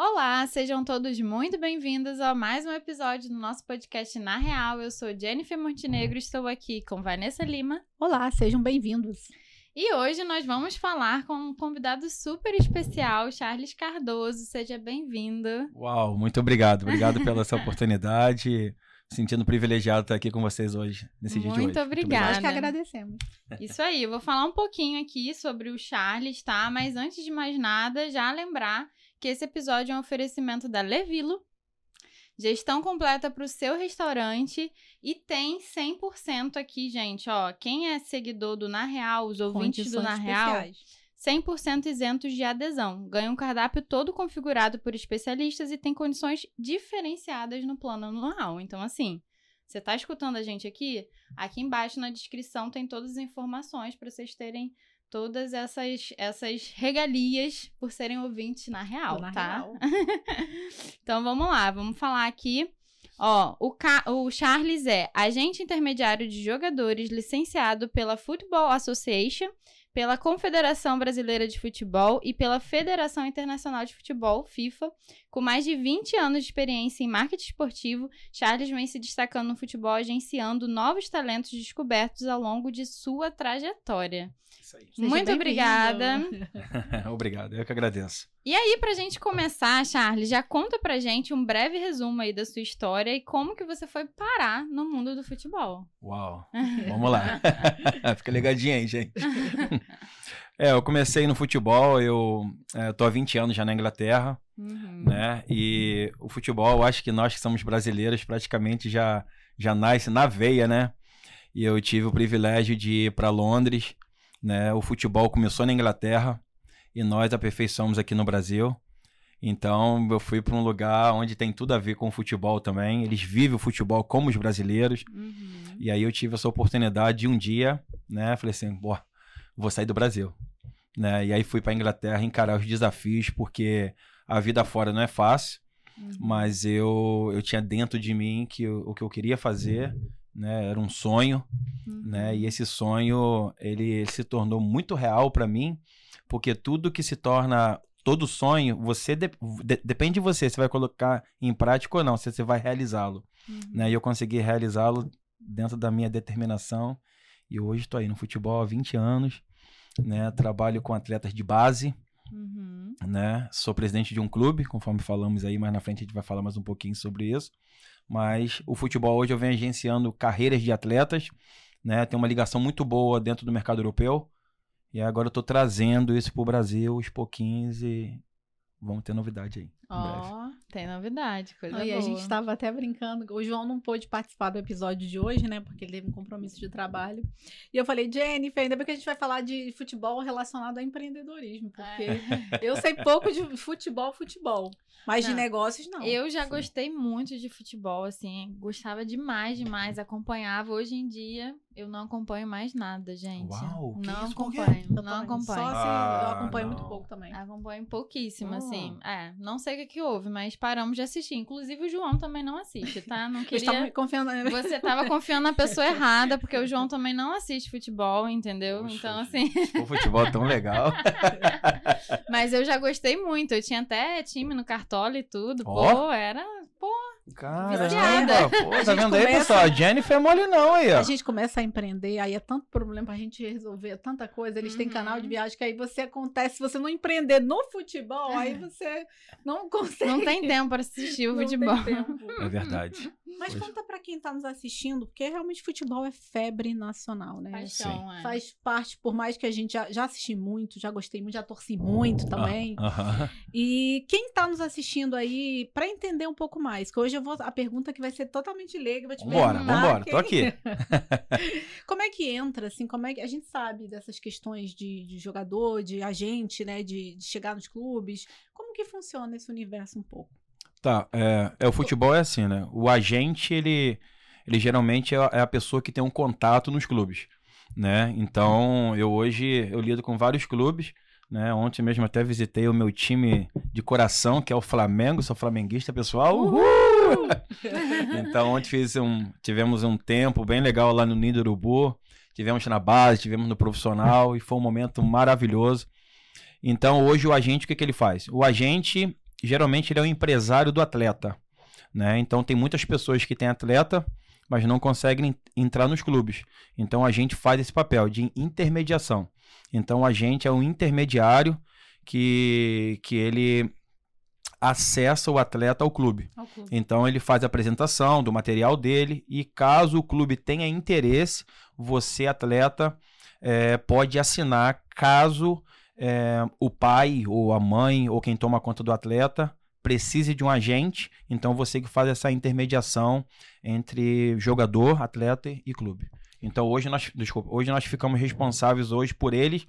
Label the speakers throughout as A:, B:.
A: Olá, sejam todos muito bem-vindos a mais um episódio do nosso podcast Na Real. Eu sou Jennifer Montenegro e estou aqui com Vanessa Lima.
B: Olá, sejam bem-vindos.
A: E hoje nós vamos falar com um convidado super especial, Charles Cardoso. Seja bem-vindo.
C: Uau, muito obrigado. Obrigado pela essa oportunidade. Sentindo privilegiado estar aqui com vocês hoje, nesse
A: muito
C: dia de hoje.
A: Obrigada.
B: Nós que agradecemos.
A: Isso aí, eu vou falar um pouquinho aqui sobre o Charles, tá? Mas antes de mais nada, já lembrar que esse episódio é um oferecimento da Levilo, gestão completa para o seu restaurante e tem 100% aqui, gente, ó, quem é seguidor do Na Real, os ouvintes do Na Real, 100% isentos de adesão. Ganha um cardápio todo configurado por especialistas e tem condições diferenciadas no plano anual. Então, assim, você está escutando a gente aqui? Aqui embaixo na descrição tem todas as informações para vocês terem todas essas, essas regalias por serem ouvintes na real,
B: Na
A: tá?
B: real.
A: então vamos lá, vamos falar aqui. Ó, o, Ca- o Charles é agente intermediário de jogadores licenciado pela Football Association, pela Confederação Brasileira de Futebol e pela Federação Internacional de Futebol, FIFA. Com mais de 20 anos de experiência em marketing esportivo, Charles vem se destacando no futebol, agenciando novos talentos descobertos ao longo de sua trajetória.
C: Isso aí.
B: Seja
A: Muito obrigada.
C: Obrigado, eu que agradeço.
A: E aí, pra gente começar, Charles, já conta pra gente um breve resumo aí da sua história e como que você foi parar no mundo do futebol.
C: Uau, vamos lá. Fica ligadinho aí, gente. É, eu comecei no futebol, eu é, tô há 20 anos já na Inglaterra,
A: Uhum.
C: né? E o futebol, eu acho que nós que somos brasileiros praticamente já, já nasce na veia, né? E eu tive o privilégio de ir para Londres, né? O futebol começou na Inglaterra e nós aperfeiçoamos aqui no Brasil. Então eu fui para um lugar onde tem tudo a ver com o futebol também. Eles vivem o futebol como os brasileiros.
A: Uhum.
C: E aí eu tive essa oportunidade de um dia, né? Falei assim, pô, vou sair do Brasil, né? E aí fui para Inglaterra encarar os desafios porque a vida fora não é fácil,
A: Uhum.
C: mas eu eu tinha dentro de mim que eu- o que eu queria fazer, né? Era um sonho,
A: Uhum.
C: né? E esse sonho ele, ele se tornou muito real para mim, porque tudo que se torna todo sonho, você de- de- depende de você, se vai colocar em prática ou não, se você vai realizá-lo
A: Uhum.
C: né? E eu consegui realizá-lo dentro da minha determinação. E hoje estou aí no futebol há 20 anos, né? Trabalho com atletas de base,
A: Uhum.
C: né? Sou presidente de um clube, conforme falamos aí, mais na frente a gente vai falar mais um pouquinho sobre isso. Mas o futebol hoje eu venho agenciando carreiras de atletas, né? Tem uma ligação muito boa dentro do mercado europeu. E agora eu estou trazendo isso para o Brasil aos pouquinhos e vamos ter novidade aí.
A: Ó, tem novidade, coisa boa.
B: a gente estava até brincando. O João não pôde participar do episódio de hoje, né? Porque ele teve um compromisso de trabalho. E eu falei, Jennifer, ainda bem que a gente vai falar de futebol relacionado a empreendedorismo. Porque eu sei pouco de futebol, futebol. Mas de
A: Não.
B: negócios, não.
A: Eu já
C: Sim.
A: gostei muito de futebol, assim, gostava demais, demais, acompanhava. Hoje em dia, eu não acompanho mais nada, gente.
C: Uau, que
A: não
C: isso?
A: Acompanho,
B: Eu
A: não acompanho.
B: Só assim, eu
C: Ah,
B: acompanho
C: não.
B: muito pouco também.
A: Acompanho pouquíssimo,
C: Ah.
A: assim. É, não sei que, que houve, mas paramos de assistir. Inclusive, o João também não assiste, tá? Não queria.
B: confiando.
A: Você tava confiando na pessoa errada, porque o João também não assiste futebol, entendeu?
C: Poxa,
A: então, assim.
C: O futebol é tão legal.
A: Mas eu já gostei muito. Eu tinha até time no Cartola e tudo.
C: Ó.
A: Pô, era. Pô,
C: Caramba, pô, tá vendo aí,
B: começa-
C: pessoal? A Jennifer é mole não aí, ó.
B: A gente começa a empreender, aí é tanto problema pra gente resolver, tanta coisa. Eles têm
A: Uhum.
B: canal de viagem que aí você acontece, se você não empreender no futebol, aí você não consegue.
A: não tem tempo para assistir o
B: não tem
A: futebol.
B: tempo.
C: É verdade.
B: Mas
C: Pois.
B: conta pra quem tá nos assistindo, porque realmente futebol é febre nacional, né?
A: Paixão, é.
B: Faz parte, por mais que a gente já, já assisti muito, já gostei muito, já torci muito também.
C: Ah, aham.
B: E quem tá nos assistindo aí, pra entender um pouco mais, que hoje eu vou. A pergunta que vai ser totalmente leiga, eu vou te
C: Vambora,
B: perguntar.
C: vambora,
B: quem-
C: tô aqui.
B: Como é que entra, assim, como é que. A gente sabe dessas questões de, de jogador, de agente, né? De, de chegar nos clubes. Como que funciona esse universo um pouco?
C: Tá, é, é, o futebol é assim, né? O agente, ele, ele geralmente é a- é a pessoa que tem um contato nos clubes, né? Então, eu hoje, eu lido com vários clubes, né? Ontem mesmo até visitei o meu time de coração, que é o Flamengo, sou flamenguista, pessoal. Uhul! então, ontem fiz um, tivemos um tempo bem legal lá no Nido Urubu, tivemos na base, tivemos no profissional, e foi um momento maravilhoso. Então, hoje o agente, o que, que ele faz? O agente, geralmente ele é o empresário do atleta, né? Então tem muitas pessoas que têm atleta, mas não conseguem entrar nos clubes. Então a gente faz esse papel de intermediação. Então a gente é um intermediário que, que ele acessa o atleta ao clube. ao clube. Então ele faz a apresentação do material dele e caso o clube tenha interesse, você atleta é, pode assinar caso é, o pai ou a mãe ou quem toma conta do atleta precise de um agente, então você que faz essa intermediação entre jogador, atleta e clube. Então hoje nós, desculpa, hoje nós ficamos responsáveis hoje por eles,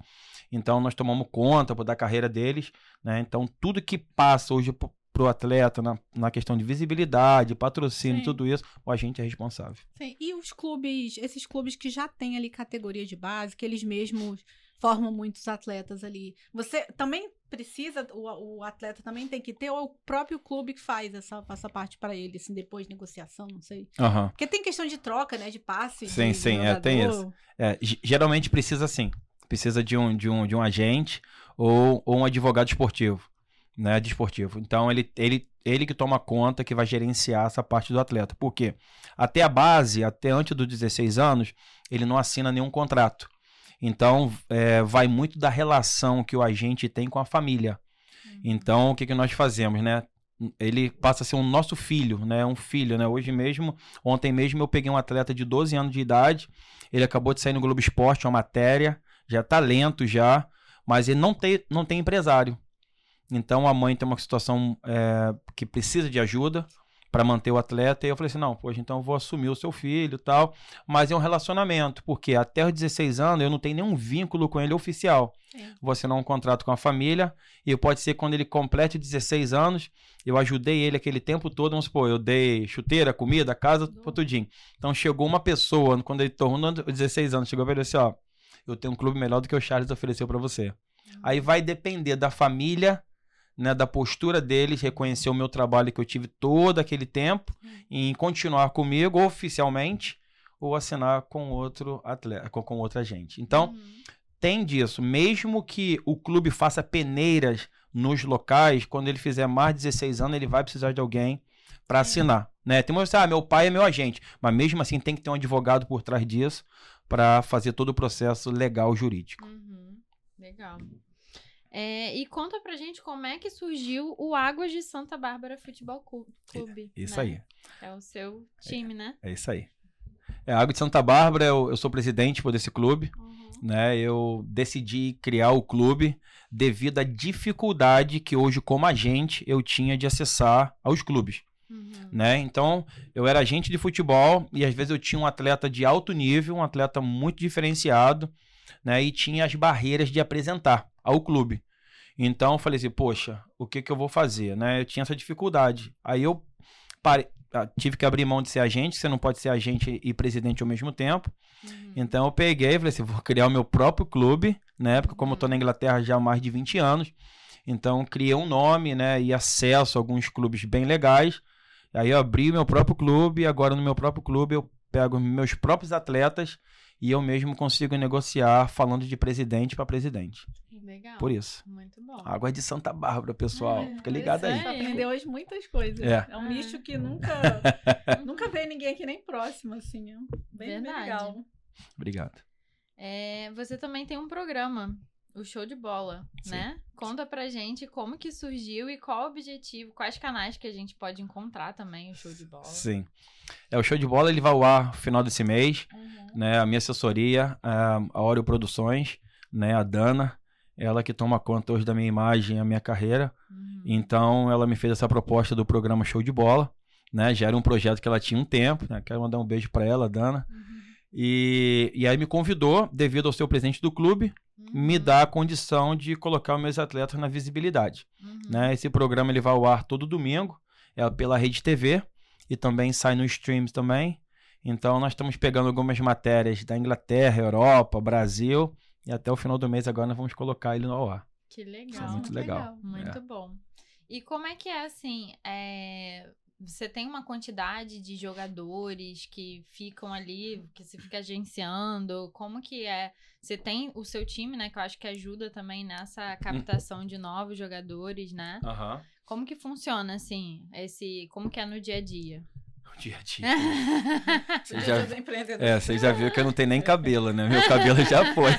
C: então nós tomamos conta da carreira deles, né? Então tudo que passa hoje pro atleta na, na questão de visibilidade, patrocínio, Sim. tudo isso, o agente é responsável.
B: Sim. E os clubes, esses clubes que já têm ali categoria de base, que eles mesmos formam muitos atletas ali. Você também precisa, o, o atleta também tem que ter, ou o próprio clube que faz essa, essa parte para ele, assim, depois de negociação, não sei.
C: Uhum.
B: Porque tem questão de troca, né, de passe.
C: Sim,
B: de,
C: sim,
B: de
C: é, tem isso. É, geralmente precisa sim. Precisa de um, de um, de um agente ou, ou um advogado esportivo né, desportivo. Então ele, ele, ele que toma conta, que vai gerenciar essa parte do atleta. Por quê? Até a base, até antes dos 16 anos, ele não assina nenhum contrato. Então é, vai muito da relação que o agente tem com a família. Uhum. Então o que, que nós fazemos, né? Ele passa a ser um nosso filho, né? Um filho, né? Hoje mesmo, ontem mesmo eu peguei um atleta de 12 anos de idade. Ele acabou de sair no Globo Esporte, uma matéria, já é talento já, mas ele não tem, não tem empresário. Então a mãe tem uma situação é, que precisa de ajuda para manter o atleta. E eu falei assim: não, poxa, então eu vou assumir o seu filho e tal. Mas é um relacionamento, porque até os 16 anos eu não tenho nenhum vínculo com ele oficial. É. Vou assinar um contrato com a família. E pode ser quando ele complete 16 anos, eu ajudei ele aquele tempo todo. Vamos supor, eu dei chuteira, comida, casa, tudinho. Então chegou uma pessoa, quando ele tornou 16 anos, chegou para ele assim: ó, eu tenho um clube melhor do que o Charles ofereceu para você. Uhum. Aí vai depender da família né, da postura deles, reconhecer o meu trabalho que eu tive todo aquele tempo, hum. em continuar comigo oficialmente ou assinar com outro atleta, com, com outra gente. Então, uhum. tem disso. Mesmo que o clube faça peneiras nos locais, quando ele fizer mais de 16 anos, ele vai precisar de alguém para assinar. Né? Tem uma ah, meu pai é meu agente, mas mesmo assim tem que ter um advogado por trás disso para fazer todo o processo legal jurídico.
A: Uhum. Legal. É, e conta pra gente como é que surgiu o Águas de Santa Bárbara Futebol Clube.
C: Isso
A: né?
C: aí.
A: É o seu time,
C: é,
A: né?
C: É isso aí. É, Água de Santa Bárbara, eu, eu sou presidente desse clube. Uhum. Né? Eu decidi criar o clube devido à dificuldade que hoje, como agente, eu tinha de acessar aos clubes. Uhum. Né? Então, eu era agente de futebol e às vezes eu tinha um atleta de alto nível, um atleta muito diferenciado, né? E tinha as barreiras de apresentar ao clube. Então eu falei assim, poxa, o que que eu vou fazer, né? Eu tinha essa dificuldade. Aí eu parei, ah, tive que abrir mão de ser agente, você não pode ser agente e presidente ao mesmo tempo. Uhum. Então eu peguei e falei assim, vou criar o meu próprio clube, né? Porque como eu tô na Inglaterra já há mais de 20 anos, então criei um nome, né, e acesso a alguns clubes bem legais. Aí eu abri meu próprio clube, agora no meu próprio clube eu pego meus próprios atletas e eu mesmo consigo negociar falando de presidente para presidente.
A: Legal.
C: Por isso.
A: Muito bom.
C: Água é de Santa Bárbara, pessoal. É, Fica ligado aí.
B: É. Aprendeu hoje muitas coisas. É, é um nicho que nunca, nunca veio ninguém aqui nem próximo, assim. É bem, bem legal.
C: Obrigado.
A: É, você também tem um programa o show de bola, Sim. né? Conta pra gente como que surgiu e qual o objetivo, quais canais que a gente pode encontrar também o show de bola.
C: Sim. É, o show de bola ele vai ao ar no final desse mês, uhum. né? A minha assessoria, a Oreo Produções, né? A Dana, ela que toma conta hoje da minha imagem, a minha carreira. Uhum. Então, ela me fez essa proposta do programa Show de Bola, né? Já era um projeto que ela tinha um tempo, né? Quero mandar um beijo para ela, Dana. Uhum. E, e aí me convidou, devido ao ser presidente do clube, uhum. me dá a condição de colocar os meus atletas na visibilidade. Uhum. Né? Esse programa ele vai ao ar todo domingo, é pela Rede TV e também sai no streams também. Então nós estamos pegando algumas matérias da Inglaterra, Europa, Brasil e até o final do mês agora nós vamos colocar ele no ar.
A: Que legal. É
C: muito legal. legal.
A: Muito é. bom. E como é que é assim? É você tem uma quantidade de jogadores que ficam ali, que você fica agenciando? Como que é? Você tem o seu time, né? Que eu acho que ajuda também nessa captação de novos jogadores, né?
C: Uhum.
A: Como que funciona, assim, esse. Como que é no dia a dia?
C: O dia a dia. Você já, é, você já viu que eu não tenho nem cabelo, né? Meu cabelo já foi.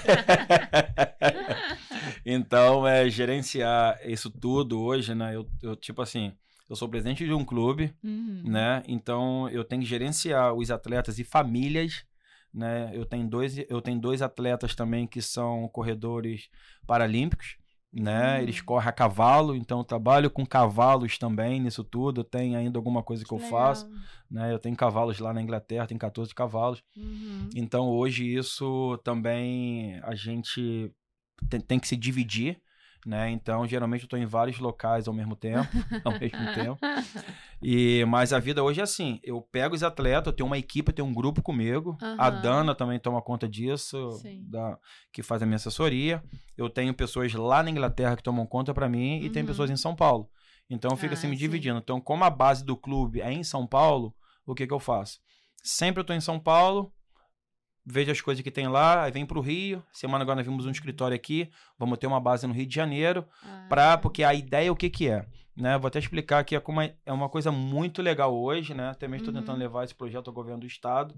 C: então, é, gerenciar isso tudo hoje, né? Eu, eu, tipo assim, eu sou presidente de um clube,
A: Uhum.
C: né? Então, eu tenho que gerenciar os atletas e famílias, né? Eu tenho dois, eu tenho dois atletas também que são corredores paralímpicos, né?
A: Hum.
C: Eles correm a cavalo, então eu trabalho com cavalos também nisso tudo. Eu tenho ainda alguma coisa que eu faço,
A: Legal.
C: né? Eu tenho cavalos lá na Inglaterra, tem 14 cavalos.
A: Uhum.
C: Então hoje isso também a gente tem, tem que se dividir, né? Então geralmente eu estou em vários locais ao mesmo tempo, ao mesmo tempo. E mas a vida hoje é assim, eu pego os atletas, eu tenho uma equipe, eu tenho um grupo comigo. A
A: Aham.
C: Dana também toma conta disso, da, que faz a minha assessoria. Eu tenho pessoas lá na Inglaterra que tomam conta para mim e tem
A: Uhum.
C: pessoas em São Paulo. Então fica
A: Ah,
C: assim me
A: sim.
C: dividindo. Então, como a base do clube é em São Paulo, o que que eu faço? Sempre eu tô em São Paulo, vejo as coisas que tem lá, aí vem pro Rio. Semana agora nós vimos um escritório aqui, vamos ter uma base no Rio de Janeiro,
A: Ah,
C: pra, porque a ideia o que que é? Né? Vou até explicar que é, como é é uma coisa muito legal hoje, né? Também estou
A: Uhum.
C: tentando levar esse projeto ao governo do estado.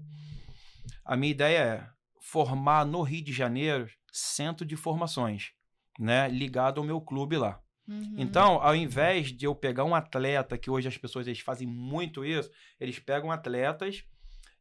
C: A minha ideia é formar no Rio de Janeiro centro de formações, né? Ligado ao meu clube lá.
A: uhum.
C: Então, ao invés de eu pegar um atleta, que hoje as pessoas eles fazem muito isso, eles pegam atletas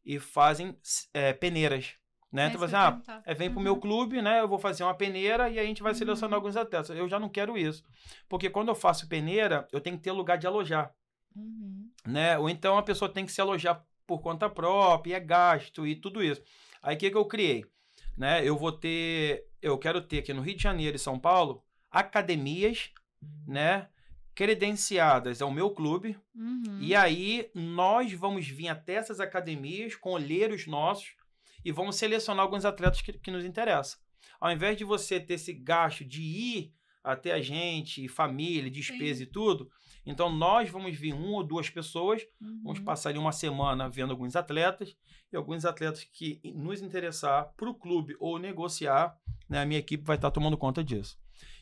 C: e fazem é, peneiras. Né?
B: É
C: Então, assim, ah, é, vem pro
A: Uhum.
C: meu clube, né? Eu vou fazer uma peneira e a gente vai selecionar alguns atletas. Eu já não quero isso. Porque quando eu faço peneira, eu tenho que ter lugar de alojar
A: Uhum.
C: né? Ou então a pessoa tem que se alojar por conta própria, é gasto e tudo isso. Aí o que, que eu criei? Né? Eu vou ter, eu quero ter aqui no Rio de Janeiro e São Paulo academias, né? Credenciadas ao meu clube.
A: Uhum.
C: E aí nós vamos vir até essas academias com olheiros nossos e vamos selecionar alguns atletas que, que nos interessam. Ao invés de você ter esse gasto de ir até a gente, família, despesa e tudo, então nós vamos vir uma ou duas pessoas, vamos
A: Uhum.
C: passar ali uma semana vendo alguns atletas e alguns atletas que nos interessar para o clube ou negociar, né, a minha equipe vai estar tomando conta disso.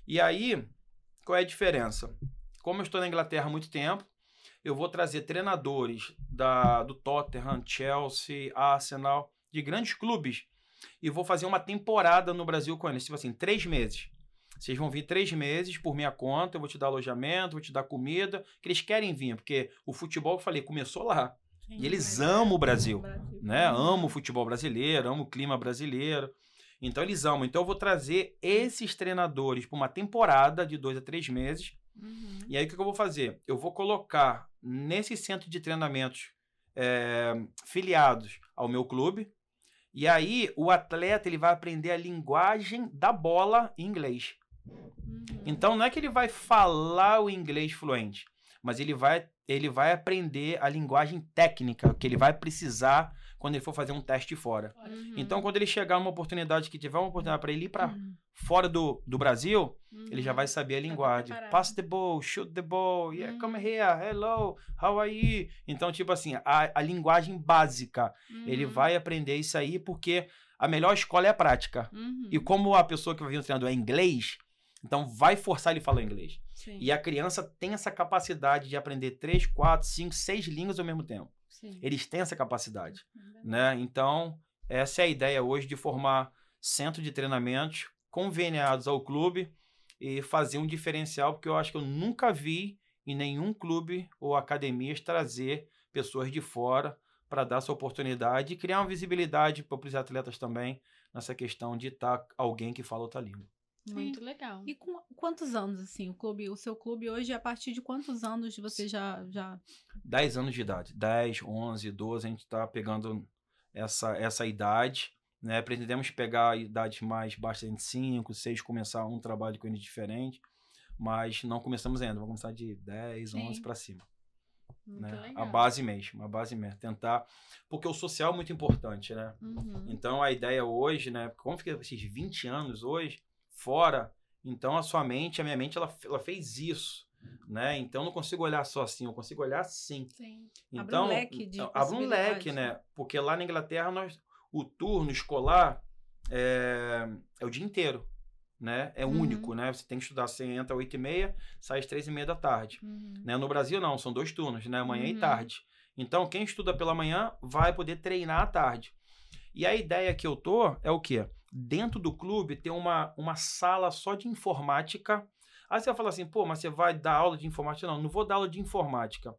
C: E aí, qual é a diferença? Como eu estou na Inglaterra há muito tempo, eu vou trazer treinadores da, do Tottenham, Chelsea, Arsenal, de grandes clubes, e vou fazer uma temporada no Brasil com eles, tipo assim, três meses. Vocês vão vir três meses por minha conta, eu vou te dar alojamento, vou te dar comida, que eles querem vir, porque o futebol, eu falei, começou lá. E eles amam o Brasil, né? Amam o futebol brasileiro, amam o clima brasileiro. Então eles amam. Então eu vou trazer esses treinadores para uma temporada de dois a três meses.
A: Uhum.
C: E aí o que eu vou fazer? Eu vou colocar nesse centro de treinamentos é, filiados ao meu clube. E aí o atleta ele vai aprender a linguagem da bola em inglês.
A: Uhum.
C: Então não é que ele vai falar o inglês fluente, mas ele vai, ele vai aprender a linguagem técnica que ele vai precisar quando ele for fazer um teste fora.
A: Uhum.
C: Então quando ele chegar numa oportunidade que tiver uma oportunidade para ele ir para
A: Uhum.
C: fora do, do Brasil,
A: Uhum.
C: ele já vai saber a linguagem.
B: preparado.
C: Pass the ball, shoot the ball, yeah, come
A: Uhum.
C: here, hello, how are you? Então, tipo assim, a, a linguagem básica, ele
A: Uhum.
C: vai aprender isso aí porque a melhor escola é a prática.
A: Uhum.
C: E como a pessoa que vai vir no treinador é inglês, então vai forçar ele a falar inglês.
A: Sim.
C: E a criança tem essa capacidade de aprender três, quatro, cinco, seis línguas ao mesmo tempo.
A: Sim.
C: Eles têm essa capacidade,
A: É
C: né? Então, essa é a ideia hoje de formar centro de treinamentos conveniados ao clube e fazer um diferencial, porque eu acho que eu nunca vi em nenhum clube ou academias trazer pessoas de fora para dar essa oportunidade e criar uma visibilidade para os atletas também nessa questão de estar alguém que fala outra língua.
A: Muito legal.
B: E com quantos anos, assim, o clube, o seu clube hoje, a partir de quantos anos você já, já
C: 10 anos de idade, 10, 11, 12, a gente está pegando essa, essa idade, né? Pretendemos pegar idades mais baixas, de 5, 6, começar um trabalho com eles diferente, mas não começamos ainda, vamos começar de 10,
A: Sim.
C: 11 para cima,
A: Muito
C: né?
A: legal.
C: A base mesmo, a base mesmo, tentar, porque o social é muito importante, né?
A: Uhum.
C: Então a ideia hoje, né, como fica esses 20 anos hoje fora, então a sua mente, a minha mente ela, ela fez isso, né? Então eu não consigo olhar só assim, eu consigo olhar assim.
B: Sim. Abre um
C: Então,
B: leque de
C: abre um leque, né? Porque lá na Inglaterra nós, o turno escolar é, é o dia inteiro. né? É
A: Uhum.
C: único, né? Você tem que estudar, você entra às 8 e meia, sai às 3 e meia da tarde.
A: Uhum.
C: Né? No Brasil, não, são dois turnos, né? Manhã e
A: Uhum.
C: tarde. Então, quem estuda pela manhã vai poder treinar à tarde. E a ideia que eu tô é o quê? Dentro do clube ter uma, uma sala só de informática. Aí você vai falar assim, pô, mas você vai dar aula de informática? Não, não vou dar aula de informática.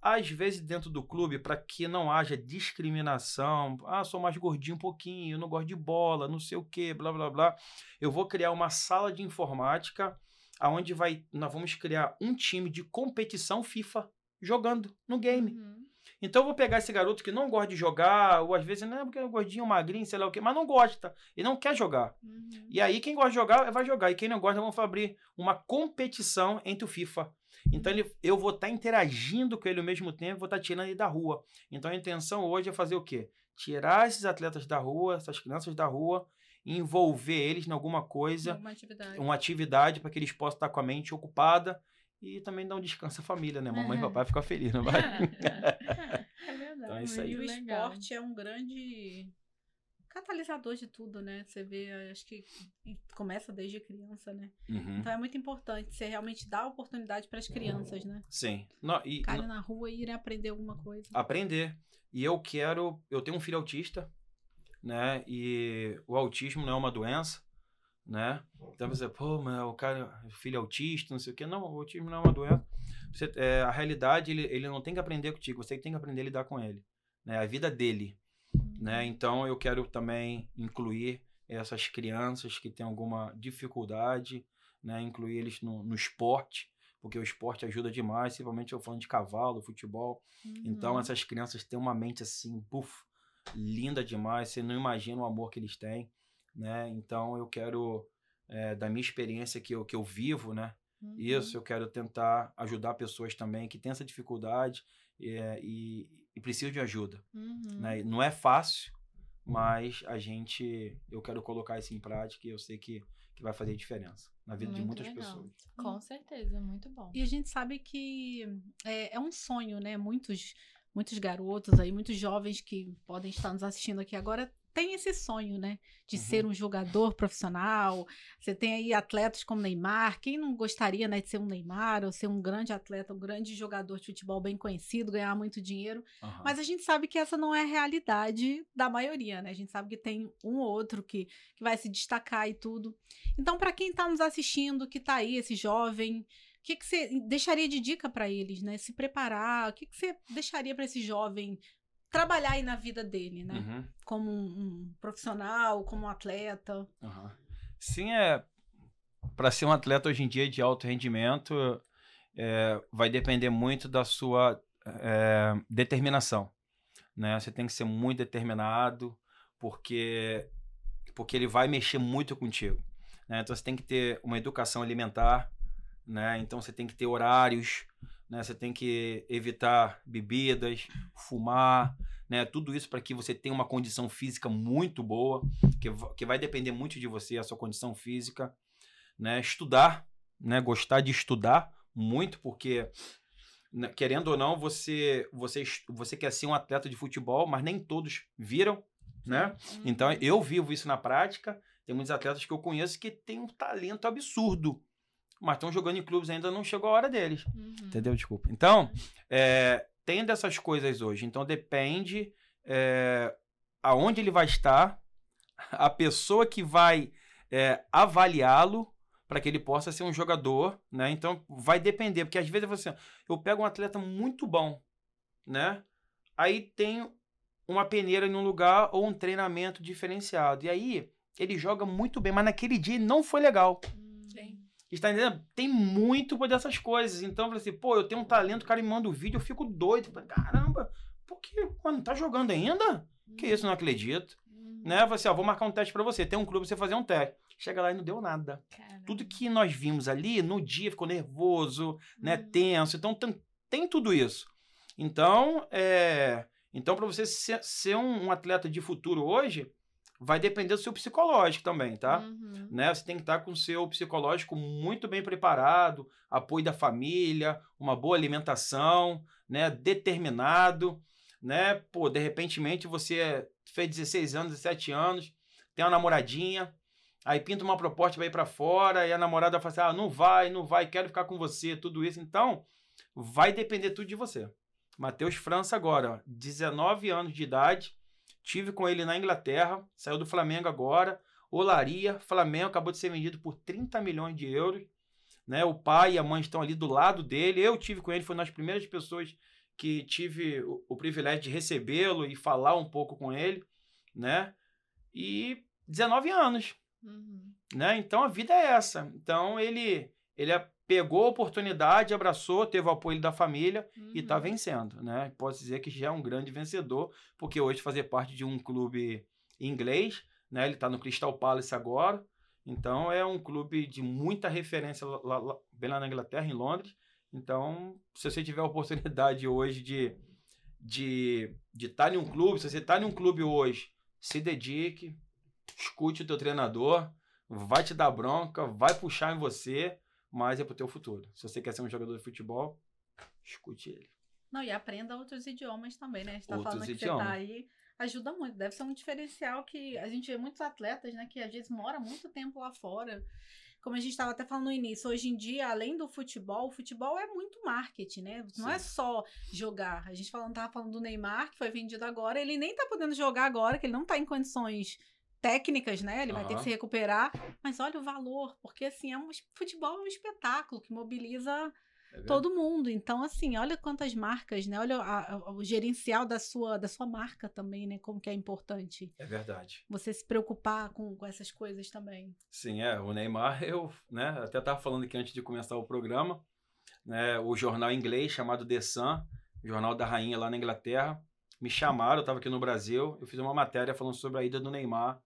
C: Às vezes, dentro do clube, para que não haja discriminação, ah, sou mais gordinho um pouquinho, não gosto de bola, não sei o quê, blá, blá, blá. Eu vou criar uma sala de informática aonde vai, nós vamos criar um time de competição FIFA jogando no game.
A: Uhum.
C: Então eu vou pegar esse garoto que não gosta de jogar, ou às vezes não é porque é gordinho, magrinho, sei lá o quê, mas não gosta, e não quer jogar.
A: Uhum.
C: E aí quem gosta de jogar vai jogar, e quem não gosta vamos abrir uma competição entre o FIFA. Então ele, eu vou estar interagindo com ele ao mesmo tempo, vou estar tirando ele da rua. Então a intenção hoje é fazer o quê? Tirar esses atletas da rua, essas crianças da rua, envolver eles em alguma coisa,
B: Uma atividade.
C: uma atividade para que eles possam estar com a mente ocupada e também dar um descanso à família, né? Mamãe e papai ficam felizes, não vai?
A: É verdade.
C: Então é isso aí.
B: E o esporte é um grande catalisador de tudo, né? Você vê, acho que começa desde criança, né?
C: Uhum.
B: Então é muito importante você realmente dar oportunidade para as crianças, né?
C: Sim. Não, e
B: Ficarem na rua e irem aprender alguma coisa.
C: aprender. E eu quero. Eu tenho um filho autista, né? E o autismo não é uma doença, né? Então você, pô, mas o cara, o filho é autista, não sei o quê. Não, o autismo não é uma doença. Você, é, a realidade, ele, ele não tem que aprender contigo, você tem que aprender a lidar com ele. Né? A vida dele. Né? Então eu quero também incluir essas crianças que têm alguma dificuldade, né? incluir eles no, no esporte, porque o esporte ajuda demais, principalmente eu falando de cavalo, futebol. Então
A: Uhum.
C: essas crianças têm uma mente assim, puf, linda demais, você não imagina o amor que eles têm, né? Então eu quero, é, da minha experiência que eu, que eu vivo, né?
A: Uhum.
C: Isso, eu quero tentar ajudar pessoas também que têm essa dificuldade é, e, e precisam de ajuda,
A: Uhum.
C: né? Não é fácil, mas a gente, eu quero colocar isso em prática e eu sei que, que vai fazer diferença na vida de
A: Muito
C: muitas
A: legal.
C: pessoas.
A: Com certeza, muito bom.
B: E a gente sabe que é, é um sonho, né? Muitos, muitos garotos aí, muitos jovens que podem estar nos assistindo aqui agora têm esse sonho, né? De
C: Uhum.
B: ser um jogador profissional. Você tem aí atletas como Neymar. Quem não gostaria, né, de ser um Neymar ou ser um grande atleta, um grande jogador de futebol bem conhecido, ganhar muito dinheiro?
C: Aham.
B: Mas a gente sabe que essa não é a realidade da maioria, né? A gente sabe que tem um ou outro que, que vai se destacar e tudo. Então, para quem está nos assistindo, que tá aí, esse jovem, o que, que você deixaria de dica para eles, né? Se preparar, o que, que você deixaria para esse jovem trabalhar aí na vida dele, né?
C: Uhum.
B: Como um, um profissional, como um atleta.
C: Aham. Sim, é. Para ser um atleta hoje em dia de alto rendimento, é, vai depender muito da sua é, determinação. Né? Você tem que ser muito determinado, porque, porque ele vai mexer muito contigo. Né? Então você tem que ter uma educação alimentar, né? então você tem que ter horários, né? você tem que evitar bebidas, fumar, né? tudo isso para que você tenha uma condição física muito boa que, que vai depender muito de você, a sua condição física, né? Estudar, né? Gostar de estudar muito, porque né, querendo ou não, você, você você quer ser um atleta de futebol, mas nem todos viram, né? Então
A: Uhum.
C: eu vivo isso na prática. Tem muitos atletas que eu conheço que têm um talento absurdo, mas estão jogando em clubes ainda não chegou a hora deles.
A: Uhum.
C: Entendeu? Desculpa. Então, é, tem dessas coisas hoje. Então, depende é, aonde ele vai estar, a pessoa que vai é, avaliá-lo para que ele possa ser um jogador, né? Então, vai depender, porque às vezes você, eu pego um atleta muito bom, né? Aí tem uma peneira em um lugar ou um treinamento diferenciado. E aí, ele joga muito bem, mas naquele dia não foi legal.
B: Sim.
C: Está entendendo? Tem muito dessas coisas. Então, eu falei assim, pô, eu tenho um talento, o cara me manda o vídeo, eu fico doido. Falei, Caramba, por que? Mano, tá jogando ainda? Que isso, não acredito.
A: Uhum.
C: Né? Eu falei assim, ó, vou marcar um teste pra você. Tem um clube pra você fazer um teste. Chega lá e não deu nada.
A: Caramba.
C: Tudo que nós vimos ali, no dia, ficou nervoso, né?
A: Uhum.
C: Tenso. Então, tem, tem tudo isso. Então, é... Então, para você ser, ser um, um atleta de futuro hoje, vai depender do seu psicológico também, tá?
A: Uhum.
C: né? Você tem que estar com o seu psicológico muito bem preparado, apoio da família, uma boa alimentação, né? Determinado, né? Pô, de repentemente você fez 16 anos, 17 anos, tem uma namoradinha, Aí pinta uma proposta vai ir para fora e a namorada fala assim: "Ah, não vai, não vai, quero ficar com você", tudo isso. Então, vai depender tudo de você. Matheus França agora, ó, 19 anos de idade, tive com ele na Inglaterra, saiu do Flamengo agora, Olaria, Flamengo acabou de ser vendido por 30 milhões de euros, né? O pai e a mãe estão ali do lado dele. Eu tive com ele, foi uma das primeiras pessoas que tive o, o privilégio de recebê-lo e falar um pouco com ele, né? E 19 anos,
A: Uhum.
C: né? Então a vida é essa. Então ele ele a- pegou a oportunidade, abraçou, teve o apoio da família e está
A: Uhum.
C: vencendo, né? Posso dizer que já é um grande vencedor, porque hoje fazer parte de um clube inglês, né? Ele está no Crystal Palace agora, então é um clube de muita referência lá, lá- bem lá na Inglaterra, em Londres. Então, se você tiver a oportunidade hoje de de de estar em um clube, se você está em um clube hoje, se dedique, escute o teu treinador, vai te dar bronca, vai puxar em você, mas é pro teu futuro. Se você quer ser um jogador de futebol, escute ele.
B: Não, e aprenda outros idiomas também, né? A gente tá
C: Outros
B: falando que
C: idiomas.
B: você tá aí. Ajuda muito. Deve ser um diferencial que a gente vê muitos atletas, né? Que às vezes moram muito tempo lá fora. Como a gente estava até falando no início, hoje em dia, além do futebol, o futebol é muito marketing, né? Não é
C: Sim.
B: só jogar. A gente falando, tava falando do Neymar, que foi vendido agora. Ele nem tá podendo jogar agora, que ele não tá em condições técnicas, né? Ele vai ter que se recuperar. Mas olha o valor, porque assim, é um, futebol é um espetáculo que mobiliza
C: É
B: todo mundo. Então, assim, olha quantas marcas, né? Olha a- a- o gerencial da sua, da sua marca também, né? Como que é importante
C: É verdade.
B: você se preocupar com, com essas coisas também.
C: Sim, é. O Neymar, eu né, até estava falando aqui antes de começar o programa, né, o jornal inglês chamado The Sun, jornal da rainha lá na Inglaterra, me chamaram, eu estava aqui no Brasil, eu fiz uma matéria falando sobre a ida do Neymar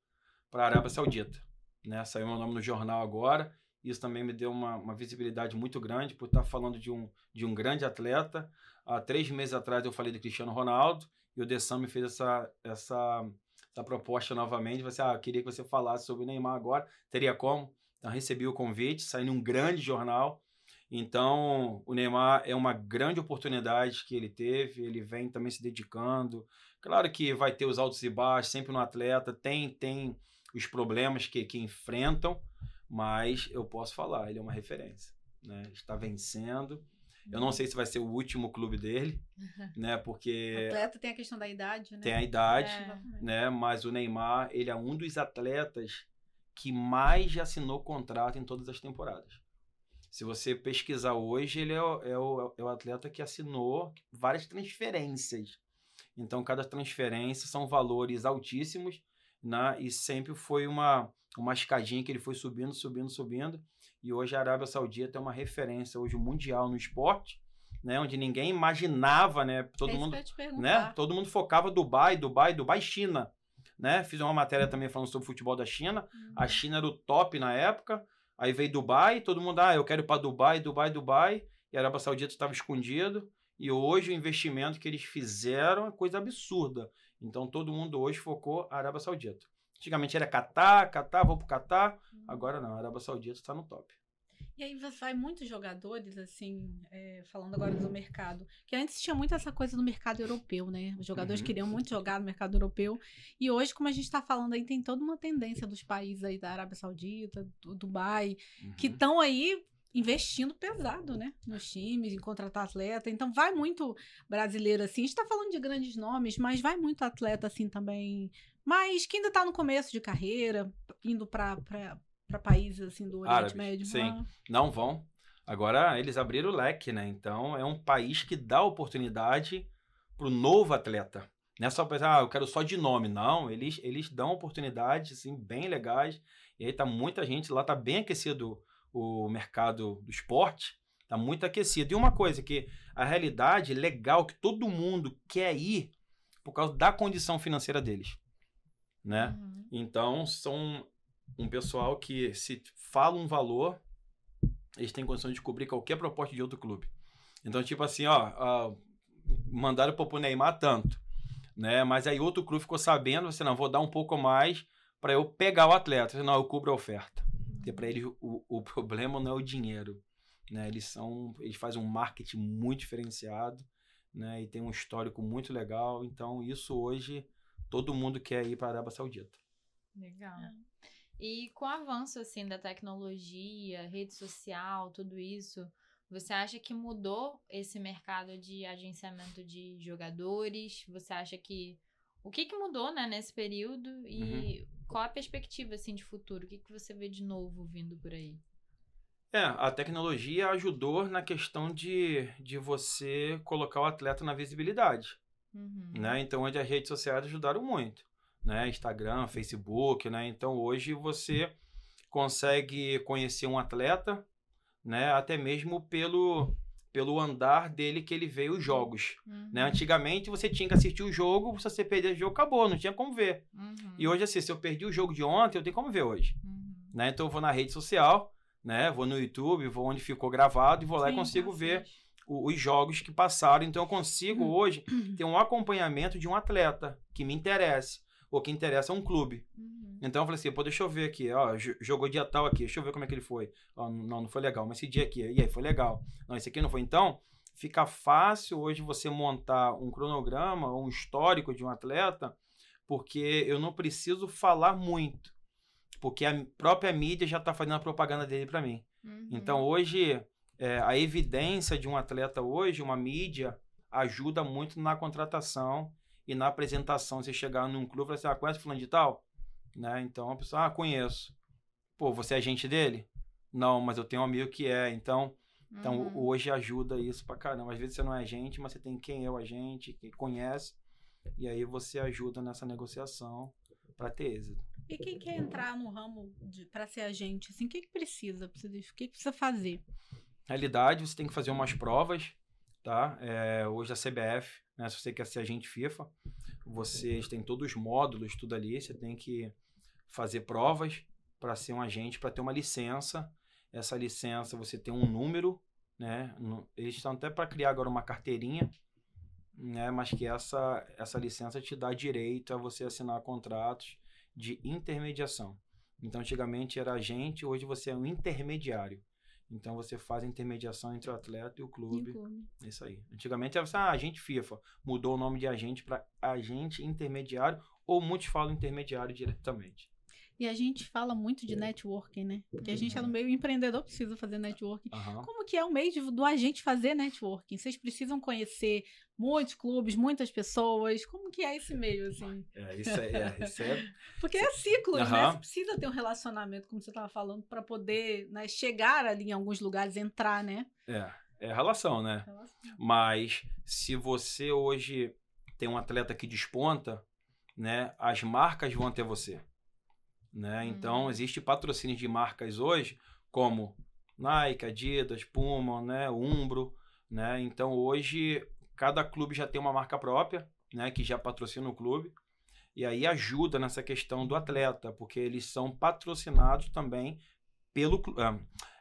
C: para a Arábia Saudita. Né? Saiu meu nome no jornal agora, isso também me deu uma, uma visibilidade muito grande por estar falando de um, de um grande atleta. Há três meses atrás eu falei de Cristiano Ronaldo e o Sun me fez essa, essa, essa proposta novamente. Você, ah, eu queria que você falasse sobre o Neymar agora. Teria como? Então recebi o convite, saí num grande jornal. Então, o Neymar é uma grande oportunidade que ele teve, ele vem também se dedicando. Claro que vai ter os altos e baixos, sempre no atleta, tem tem os problemas que, que enfrentam, mas eu posso falar, ele é uma referência. Né? Está vencendo. Eu não sei se vai ser o último clube dele, né?
B: O
C: Porque
B: atleta tem a questão da idade, né?
C: tem a idade,
A: É.
C: Né? Mas o Neymar, ele é um dos atletas que mais já assinou contrato em todas as temporadas. Se você pesquisar hoje, ele é o, é o, é o atleta que assinou várias transferências. Então, cada transferência são valores altíssimos, né? E sempre foi uma, uma escadinha que ele foi subindo, subindo, subindo. E hoje a Arábia Saudita é uma referência hoje mundial no esporte, né? Onde ninguém imaginava, né? Todo
B: é isso
C: mundo né? Todo mundo focava Dubai, Dubai, Dubai, China, né? Fiz uma matéria também falando sobre futebol da China. A
B: Uhum.
C: China era o top na época. Aí veio Dubai, todo mundo, ah, eu quero ir para Dubai, Dubai, Dubai. E a Arábia Saudita estava escondido. E hoje o investimento que eles fizeram é coisa absurda. Então todo mundo hoje focou a Arábia Saudita. Antigamente era Catar, Catar, vou pro Catar. Agora não, a Arábia Saudita está no top.
B: E aí você vai muitos jogadores, assim, é, falando agora do mercado, que antes tinha muito essa coisa do mercado europeu, né? Os jogadores
C: Uhum.
B: queriam muito jogar no mercado europeu. E hoje, como a gente tá falando aí, tem toda uma tendência dos países aí da Arábia Saudita, do Dubai, que
C: Uhum.
B: estão aí investindo pesado, né? Nos times, em contratar atleta. Então vai muito brasileiro assim. A gente tá falando de grandes nomes, mas vai muito atleta assim também. Mas que ainda tá no começo de carreira, indo pra, pra, pra países assim do Oriente
C: Árabes,
B: Médio.
C: sim.
B: Ah,
C: Não vão. Agora eles abriram o leque, né? Então é um país que dá oportunidade pro novo atleta. Não é só pensar, ah, eu quero só de nome. Não, eles, eles dão oportunidades, assim, bem legais. E aí tá muita gente, lá tá bem aquecido o mercado do esporte. Tá muito aquecido. E uma coisa que a realidade legal que todo mundo quer ir por causa da condição financeira deles, né?
B: uhum.
C: Então, são um pessoal que, se fala um valor, eles têm condição de cobrir qualquer proposta de outro clube. Então, tipo assim, ó, ó mandaram pro Neymar tanto, né? Mas aí outro clube ficou sabendo, você não, vou dar um pouco mais para eu pegar o atleta. Não, eu cubro a oferta. Porque para eles o, o problema não é o dinheiro, né? Eles são, eles fazem um marketing muito diferenciado, né? E tem um histórico muito legal. Então, isso hoje todo mundo quer ir para a Arábia Saudita.
A: Legal. E com o avanço assim da tecnologia, rede social, tudo isso, você acha que mudou esse mercado de agenciamento de jogadores? Você acha que o que, que mudou, né, nesse período e uhum. qual a perspectiva assim de futuro? O que, que você vê de novo vindo por aí?
C: É, a tecnologia ajudou na questão de, de você colocar o atleta na visibilidade. Uhum. Né? Então, onde as redes sociais ajudaram muito. Né? Instagram, Facebook, né? Então, hoje você consegue conhecer um atleta, né? Até mesmo pelo, pelo andar dele que ele veio os jogos. Uhum. Né? Antigamente, você tinha que assistir o jogo, se você perder o jogo, acabou, não tinha como ver. Uhum. E hoje, assim, se eu perdi o jogo de ontem, eu tenho como ver hoje. Uhum. Né? Então, eu vou na rede social né? Vou no YouTube, vou onde ficou gravado e vou Sim, lá e consigo ver o, os jogos que passaram. Então eu consigo uhum. hoje ter um acompanhamento de um atleta que me interesse ou que interessa um clube. Uhum. Então eu falei assim, pô, deixa eu ver aqui, ó, jogou dia tal aqui, deixa eu ver como é que ele foi. Ó, não, não foi legal, mas esse dia aqui, e aí, foi legal. Não, esse aqui não foi. Então, fica fácil hoje você montar um cronograma, um histórico de um atleta, porque eu não preciso falar muito porque a própria mídia já está fazendo a propaganda dele para mim. Uhum. Então hoje é, a evidência de um atleta hoje, uma mídia ajuda muito na contratação e na apresentação. Você chegar num clube e falar assim, ah, conhece fulano de tal? Né? Então a pessoa, ah, conheço. Pô, você é agente dele? Não, mas eu tenho um amigo que é. Então, então uhum. hoje ajuda isso pra caramba. Às vezes você não é agente, mas você tem quem é o agente, que conhece. E aí você ajuda nessa negociação para ter êxito.
B: E quem quer entrar no ramo para ser agente, assim, o que, que precisa? O que, que precisa fazer?
C: Na realidade, você tem que fazer umas provas, tá? É, hoje a CBF, né, se você quer ser agente FIFA, vocês têm todos os módulos, tudo ali, você tem que fazer provas para ser um agente, para ter uma licença. Essa licença você tem um número, né? Eles estão até para criar agora uma carteirinha, né? Mas que essa essa licença te dá direito a você assinar contratos de intermediação. Então, antigamente era agente, hoje você é um intermediário. Então, você faz a intermediação entre o atleta e o clube. E Isso aí. Antigamente era ah, agente FIFA. Mudou o nome de agente para agente intermediário ou muitos falam intermediário diretamente.
B: E a gente fala muito de networking, né? Porque a gente é no meio empreendedor, precisa fazer networking. Uhum. Como que é o meio de, do agente fazer networking? Vocês precisam conhecer muitos clubes, muitas pessoas. Como que é esse meio, assim?
C: É, isso é... é, isso é...
B: Porque é ciclos, uhum. né? Você precisa ter um relacionamento, como você estava falando, para poder né, chegar ali em alguns lugares, entrar, né?
C: É, é relação, né? Relação. Mas se você hoje tem um atleta que desponta, né? As marcas vão até você. Né? Então, uhum. existe patrocínio de marcas hoje, como Nike, Adidas, Puma, né? Umbro. Né? Então, hoje, cada clube já tem uma marca própria, né? que já patrocina o clube. E aí ajuda nessa questão do atleta, porque eles são patrocinados também pelo,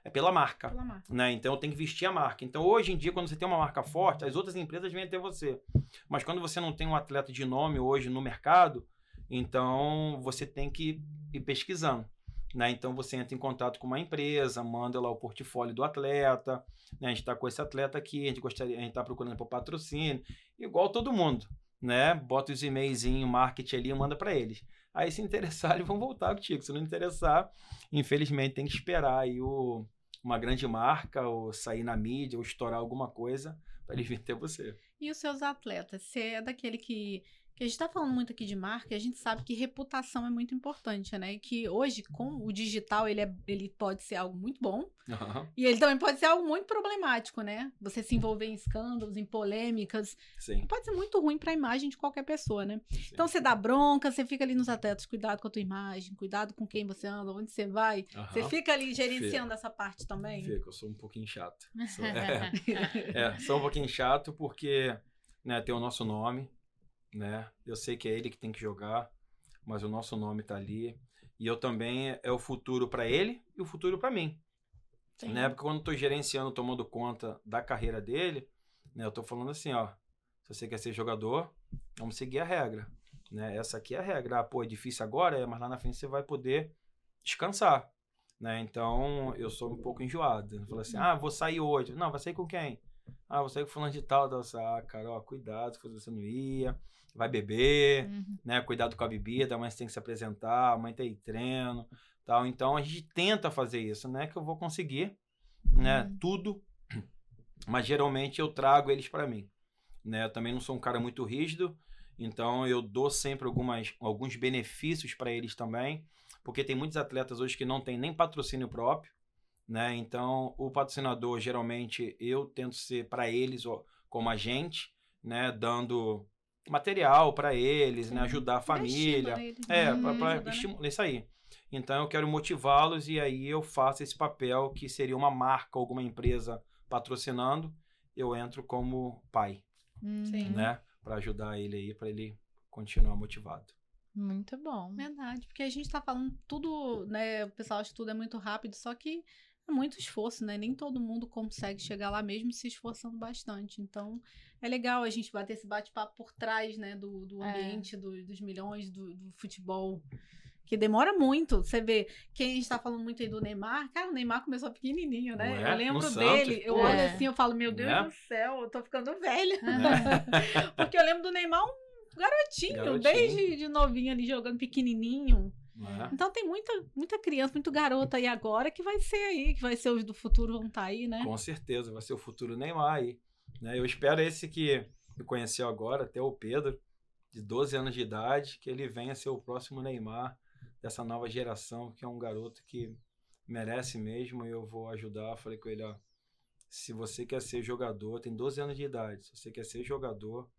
C: é, pela, marca, pela marca. Né? Então tem que vestir a marca. Então hoje em dia, quando você tem uma marca forte, as outras empresas vêm até você. Mas quando você não tem um atleta de nome hoje no mercado, então você tem que ir pesquisando. Né? Então você entra em contato com uma empresa, manda lá o portfólio do atleta, né? a gente está com esse atleta aqui, a gente gostaria, a gente está procurando por patrocínio, igual todo mundo, né? Bota os e-mails em marketing ali e manda para eles. Aí se interessar, eles vão voltar contigo. Se não interessar, infelizmente tem que esperar aí o, uma grande marca, ou sair na mídia, ou estourar alguma coisa para eles vir ter você.
B: E os seus atletas? Você é daquele que que a gente está falando muito aqui de marca, a gente sabe que reputação é muito importante, né? E que hoje, com o digital, ele, é, ele pode ser algo muito bom. Uhum. E ele também pode ser algo muito problemático, né? Você se envolver em escândalos, em polêmicas. Sim. Pode ser muito ruim para a imagem de qualquer pessoa, né? Sim. Então você dá bronca, você fica ali nos atletas, cuidado com a tua imagem, cuidado com quem você anda, onde você vai. Uhum. Você fica ali gerenciando essa parte também.
C: Fico, eu sou um pouquinho chato. Sou, é, é, sou um pouquinho chato porque né, tem o nosso nome né? Eu sei que é ele que tem que jogar, mas o nosso nome está ali. E eu também é o futuro para ele e o futuro para mim. Sim. Né? Porque quando eu tô gerenciando, tomando conta da carreira dele, né, eu tô falando assim, ó, se você quer ser jogador, vamos seguir a regra, né? Essa aqui é a regra. Ah, pô, é difícil agora, é, mas lá na frente você vai poder descansar, né? Então, eu sou um pouco enjoado. Falo assim: "Ah, vou sair hoje". Não, vai sair com quem? Ah, você que falando de tal, tal, ah, cara, ó, cuidado, se você não ia, vai beber, uhum. né? Cuidado com a bebida, a mãe tem que se apresentar, a mãe tem treino. Tal. Então a gente tenta fazer isso, né? Que eu vou conseguir, né?
A: Uhum.
C: Tudo, mas geralmente eu trago eles para mim, né? Eu também não sou um cara muito rígido, então eu dou sempre algumas, alguns benefícios para eles também, porque tem muitos atletas hoje que não tem nem patrocínio próprio, né? Então o patrocinador geralmente eu tento ser para eles ó, como agente, né? Dando material para eles, né? Ajudar a família. É,
B: Hum,
C: pra, pra
B: ajuda, né?
C: estimular isso aí. Então eu quero motivá-los e aí eu faço esse papel que seria uma marca, alguma empresa patrocinando, eu entro como pai.
B: Sim.
C: né? Para ajudar ele aí, para ele continuar motivado.
A: Muito bom.
B: Verdade, porque a gente tá falando tudo, né? O pessoal acha que tudo é muito rápido, só que é muito esforço, né? Nem todo mundo consegue chegar lá mesmo se esforçando bastante. Então, é legal a gente bater esse bate-papo por trás, né? Do, do
A: É.
B: ambiente, do- dos milhões, do, do futebol. Que demora muito. Você vê, quem a gente tá falando muito aí do Neymar, cara, o Neymar começou pequenininho, né?
C: É?
B: Eu lembro
C: No Santos,
B: dele, eu
C: pô.
B: olho
A: É.
B: assim, eu falo, meu Deus
C: Né?
B: do céu, eu tô ficando velha.
C: Né?
B: Porque eu lembro do Neymar um garotinho,
C: Garotinho.
B: desde de novinho ali jogando pequenininho.
C: Né?
B: Então tem muita, muita criança, muito garoto aí agora que vai ser aí, que vai ser os do futuro vão estar aí, né?
C: Com certeza, vai ser o futuro Neymar aí. Né? Eu espero esse que me conheceu agora, até o Pedro, de 12 anos de idade, que ele venha ser o próximo Neymar dessa nova geração, que é um garoto que merece mesmo e eu vou ajudar. Falei com ele, ó, se você quer ser jogador, tem 12 anos de idade, se você quer ser jogador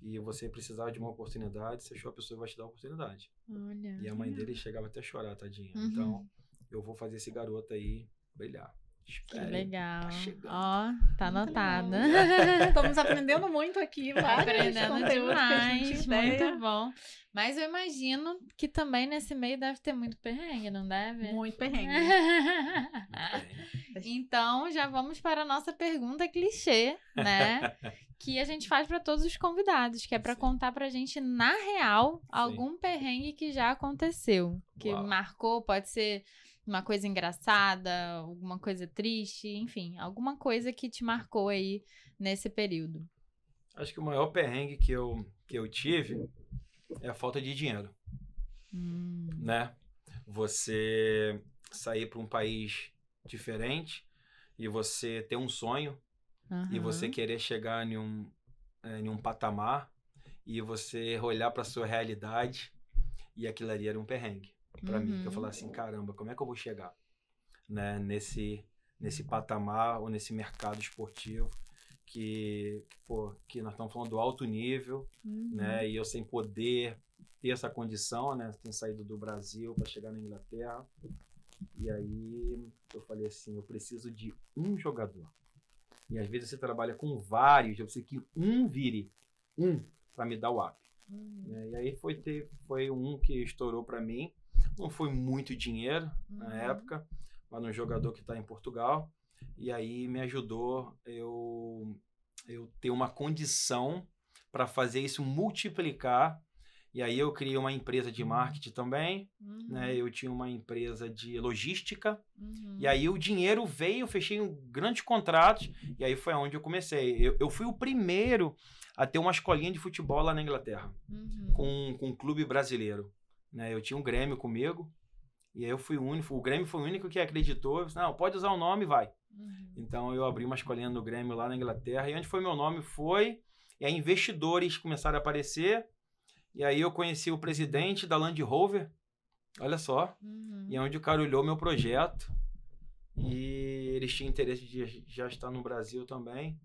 C: e você precisar de uma oportunidade, você achou a pessoa que vai te dar a oportunidade.
A: Olha.
C: E a mãe dele chegava até a chorar, tadinha.
A: Uhum.
C: Então, eu vou fazer esse garoto aí brilhar.
A: Que
C: Espere.
A: legal.
C: tá.
A: Ó, tá
B: Muito legal. Estamos aprendendo muito aqui, vários
A: Aprendendo
B: que
A: demais, muito bom. Mas eu imagino que também nesse meio deve ter muito perrengue, não deve?
B: Muito perrengue.
C: Bem,
A: então, já vamos para a nossa pergunta clichê, né? que a gente faz para todos os convidados, que é para
C: Sim.
A: contar pra gente na real algum perrengue que já aconteceu, que
C: Uau.
A: marcou, pode ser uma coisa engraçada, alguma coisa triste, enfim, alguma coisa que te marcou aí nesse período.
C: Acho que o maior perrengue que eu, que eu tive é a falta de dinheiro,
A: Hum,
C: né? Você sair para um país diferente e você ter um sonho e
A: aham.
C: você querer chegar em um, eh, em um patamar e você olhar para sua realidade e aquilo ali era um perrengue para mim. Que eu
A: Uhum.
C: falar assim, caramba, como é que eu vou chegar né, nesse, nesse patamar ou nesse mercado esportivo que, pô, que nós estamos falando do alto nível,
B: Uhum.
C: né? E eu sem poder ter essa condição, né? Tenho saído do Brasil para chegar na Inglaterra. E aí eu falei assim, eu preciso de um jogador. E às vezes você trabalha com vários, eu preciso que um vire, um, para me dar o up.
A: Hum,
C: né? E aí foi ter, foi um que estourou para mim. Não foi muito dinheiro na
A: uhum.
C: época, mas um jogador que está em Portugal. E aí me ajudou eu, eu ter uma condição para fazer isso multiplicar. E aí eu criei uma empresa de marketing também,
A: Uhum,
C: né? Eu tinha uma empresa de logística.
A: uhum.
C: E aí o dinheiro veio, eu fechei um grandes contratos. E aí foi onde eu comecei. Eu, eu fui o primeiro a ter uma escolinha de futebol lá na Inglaterra
A: Uhum.
C: com, com um clube brasileiro. Né? Eu tinha um Grêmio comigo, e aí eu fui o único, o Grêmio foi o único que acreditou, eu disse, não, pode usar o nome, vai.
A: Uhum.
C: Então eu abri uma escolinha no Grêmio lá na Inglaterra, e onde foi meu nome foi, e aí investidores começaram a aparecer, e aí eu conheci o presidente da Land Rover, olha só,
A: Uhum.
C: e é onde o cara olhou meu projeto, e eles tinham interesse de já estar no Brasil também,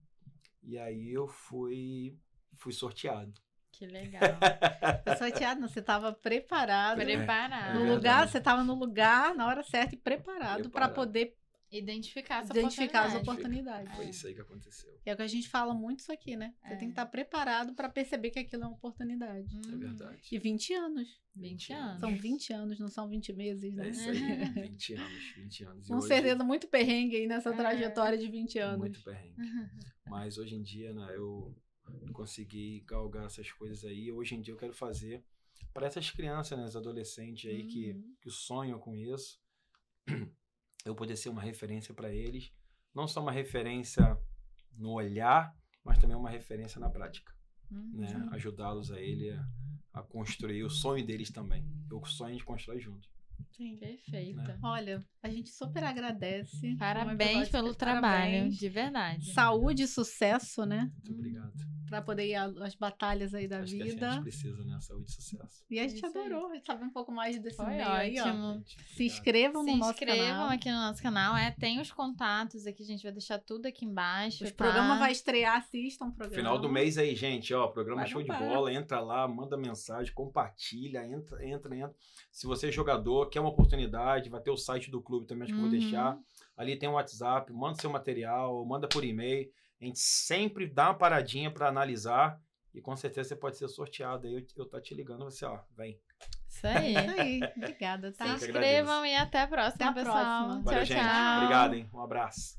C: e aí eu fui, fui sorteado.
A: Que legal.
B: Tô sorteado, não, você estava preparado.
A: Preparado.
B: No
C: É verdade.
B: lugar, você estava no lugar, na hora certa e preparado para poder
A: Identificar essa
B: identificar as
A: oportunidade.
B: oportunidades.
C: Foi isso aí que aconteceu.
B: É o que a gente fala muito isso aqui, né? Você
A: É.
B: tem que estar preparado para perceber que aquilo é uma oportunidade.
C: É
A: Uhum.
C: verdade.
B: E 20 anos.
A: 20 anos.
B: São 20 anos, não são 20 meses, né?
C: É isso aí, 20 anos, 20 anos. E
B: Com
C: hoje,
B: certeza, muito perrengue aí nessa
A: É.
B: trajetória de 20 anos.
C: Muito perrengue. Mas hoje em dia, né, eu consegui galgar essas coisas aí. Hoje em dia eu quero fazer para essas crianças, né, os adolescentes aí que,
A: Uhum.
C: que sonham com isso, eu poder ser uma referência para eles. Não só uma referência no olhar, mas também uma referência na prática.
A: Uhum.
C: Né? Ajudá-los a ele a, a construir o sonho deles também. O sonho de constrói junto.
B: Sim.
A: Perfeita.
B: Olha, a gente super agradece.
A: Parabéns pelo trabalho,
B: parabéns.
A: de verdade.
B: Saúde e sucesso, né?
C: Muito obrigado.
B: Pra poder ir a- às batalhas aí da
C: Acho que a
B: vida.
C: gente precisa, né? Saúde e sucesso.
B: E a gente
A: Isso aí.
B: adorou saber um pouco mais desse
A: Foi
B: meio aí, ó. Se inscrevam
A: Se
B: no nosso
A: inscrevam
B: canal.
A: aqui no nosso canal. É, tem os contatos aqui, a gente vai deixar tudo aqui embaixo.
B: O
A: tá?
B: programa vai estrear, assistam o programa.
C: Final do mês aí, gente, ó, programa
B: Vai
C: show de bola, entra lá, manda mensagem, compartilha, entra, entra, entra. Se você é jogador, quer uma oportunidade, vai ter o site do clube também, acho que eu vou
A: Uhum.
C: deixar. Ali tem o WhatsApp, manda seu material, manda por e-mail. A gente sempre dá uma paradinha para analisar e com certeza você pode ser sorteado aí. Eu, eu tá te ligando, você, ó, vem.
A: Isso aí.
B: Isso aí. Obrigada,
A: Se
B: tá?
C: Que
A: inscrevam e até a próxima,
B: Até a
A: pessoal.
B: próxima.
C: Valeu,
A: tchau,
C: gente.
A: tchau.
C: Obrigado, hein? Um abraço.